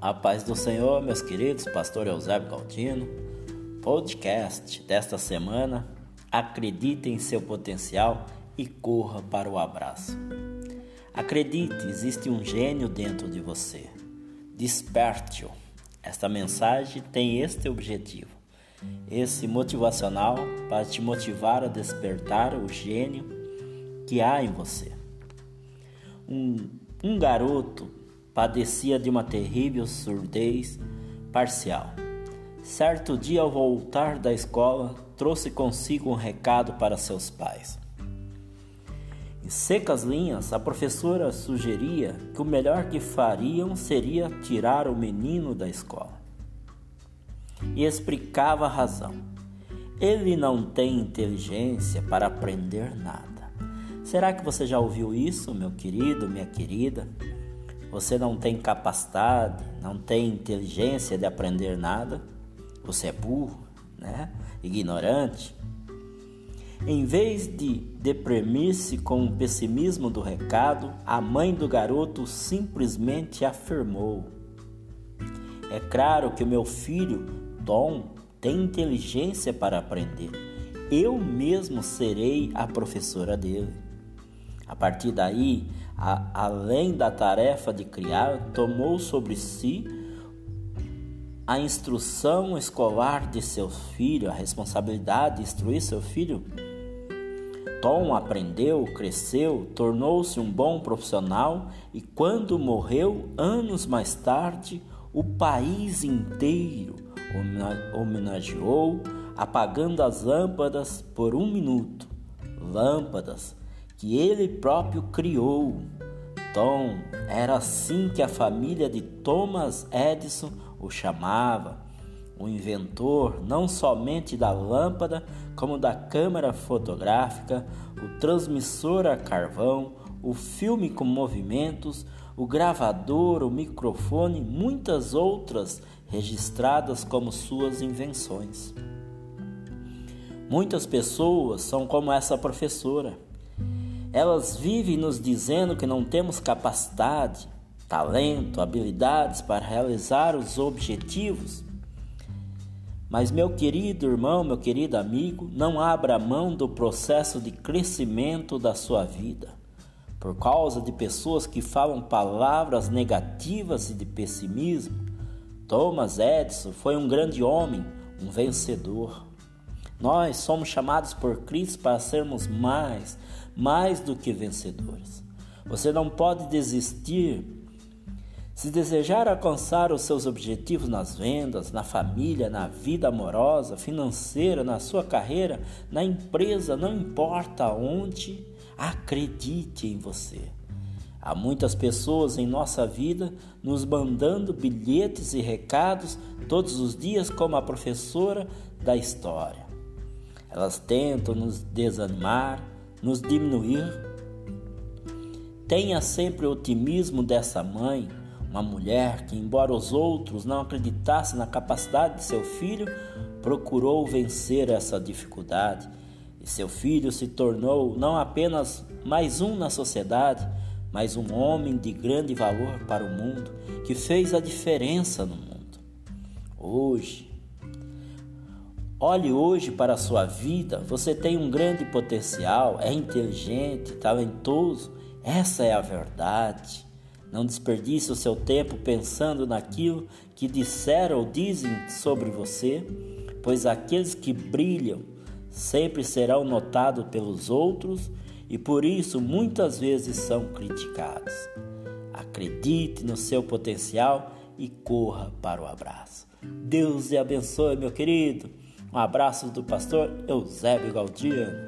A paz do Senhor, meus queridos, pastor Eusébio Galdino. Podcast desta semana. Acredite em seu potencial e corra para o abraço. Acredite, existe um gênio dentro de você. Desperte-o. Esta mensagem tem este objetivo, esse motivacional para te motivar a despertar o gênio que há em você. Um, um garoto padecia de uma terrível surdez parcial. Certo dia, ao voltar da escola, trouxe consigo um recado para seus pais. Em secas linhas, a professora sugeria que o melhor que fariam seria tirar o menino da escola. E explicava a razão. Ele não tem inteligência para aprender nada. Será que você já ouviu isso, meu querido, minha querida? Você não tem capacidade, não tem inteligência de aprender nada, você é burro, né? ignorante. Em vez de deprimir-se com o pessimismo do recado, a mãe do garoto simplesmente afirmou: É claro que o meu filho, Tom, tem inteligência para aprender. Eu mesmo serei a professora dele. A partir daí, a, além da tarefa de criar, tomou sobre si a instrução escolar de seu filho, a responsabilidade de instruir seu filho. Tom aprendeu, cresceu, tornou-se um bom profissional e, quando morreu, anos mais tarde, o país inteiro homenageou apagando as lâmpadas por um minuto. Lâmpadas que ele próprio criou. Tom era assim que a família de Thomas Edison o chamava, o inventor não somente da lâmpada, como da câmera fotográfica, o transmissor a carvão, o filme com movimentos, o gravador, o microfone, muitas outras registradas como suas invenções. Muitas pessoas são como essa professora elas vivem nos dizendo que não temos capacidade, talento, habilidades para realizar os objetivos. Mas, meu querido irmão, meu querido amigo, não abra mão do processo de crescimento da sua vida por causa de pessoas que falam palavras negativas e de pessimismo. Thomas Edison foi um grande homem, um vencedor. Nós somos chamados por Cristo para sermos mais, mais do que vencedores. Você não pode desistir. Se desejar alcançar os seus objetivos nas vendas, na família, na vida amorosa, financeira, na sua carreira, na empresa, não importa onde, acredite em você. Há muitas pessoas em nossa vida nos mandando bilhetes e recados todos os dias, como a professora da história. Elas tentam nos desanimar, nos diminuir. Tenha sempre o otimismo dessa mãe, uma mulher que, embora os outros não acreditassem na capacidade de seu filho, procurou vencer essa dificuldade. E seu filho se tornou não apenas mais um na sociedade, mas um homem de grande valor para o mundo, que fez a diferença no mundo. Hoje, Olhe hoje para a sua vida, você tem um grande potencial, é inteligente, talentoso, essa é a verdade. Não desperdice o seu tempo pensando naquilo que disseram ou dizem sobre você, pois aqueles que brilham sempre serão notados pelos outros e por isso muitas vezes são criticados. Acredite no seu potencial e corra para o abraço. Deus te abençoe, meu querido. Um abraço do pastor Eusébio Galdiano.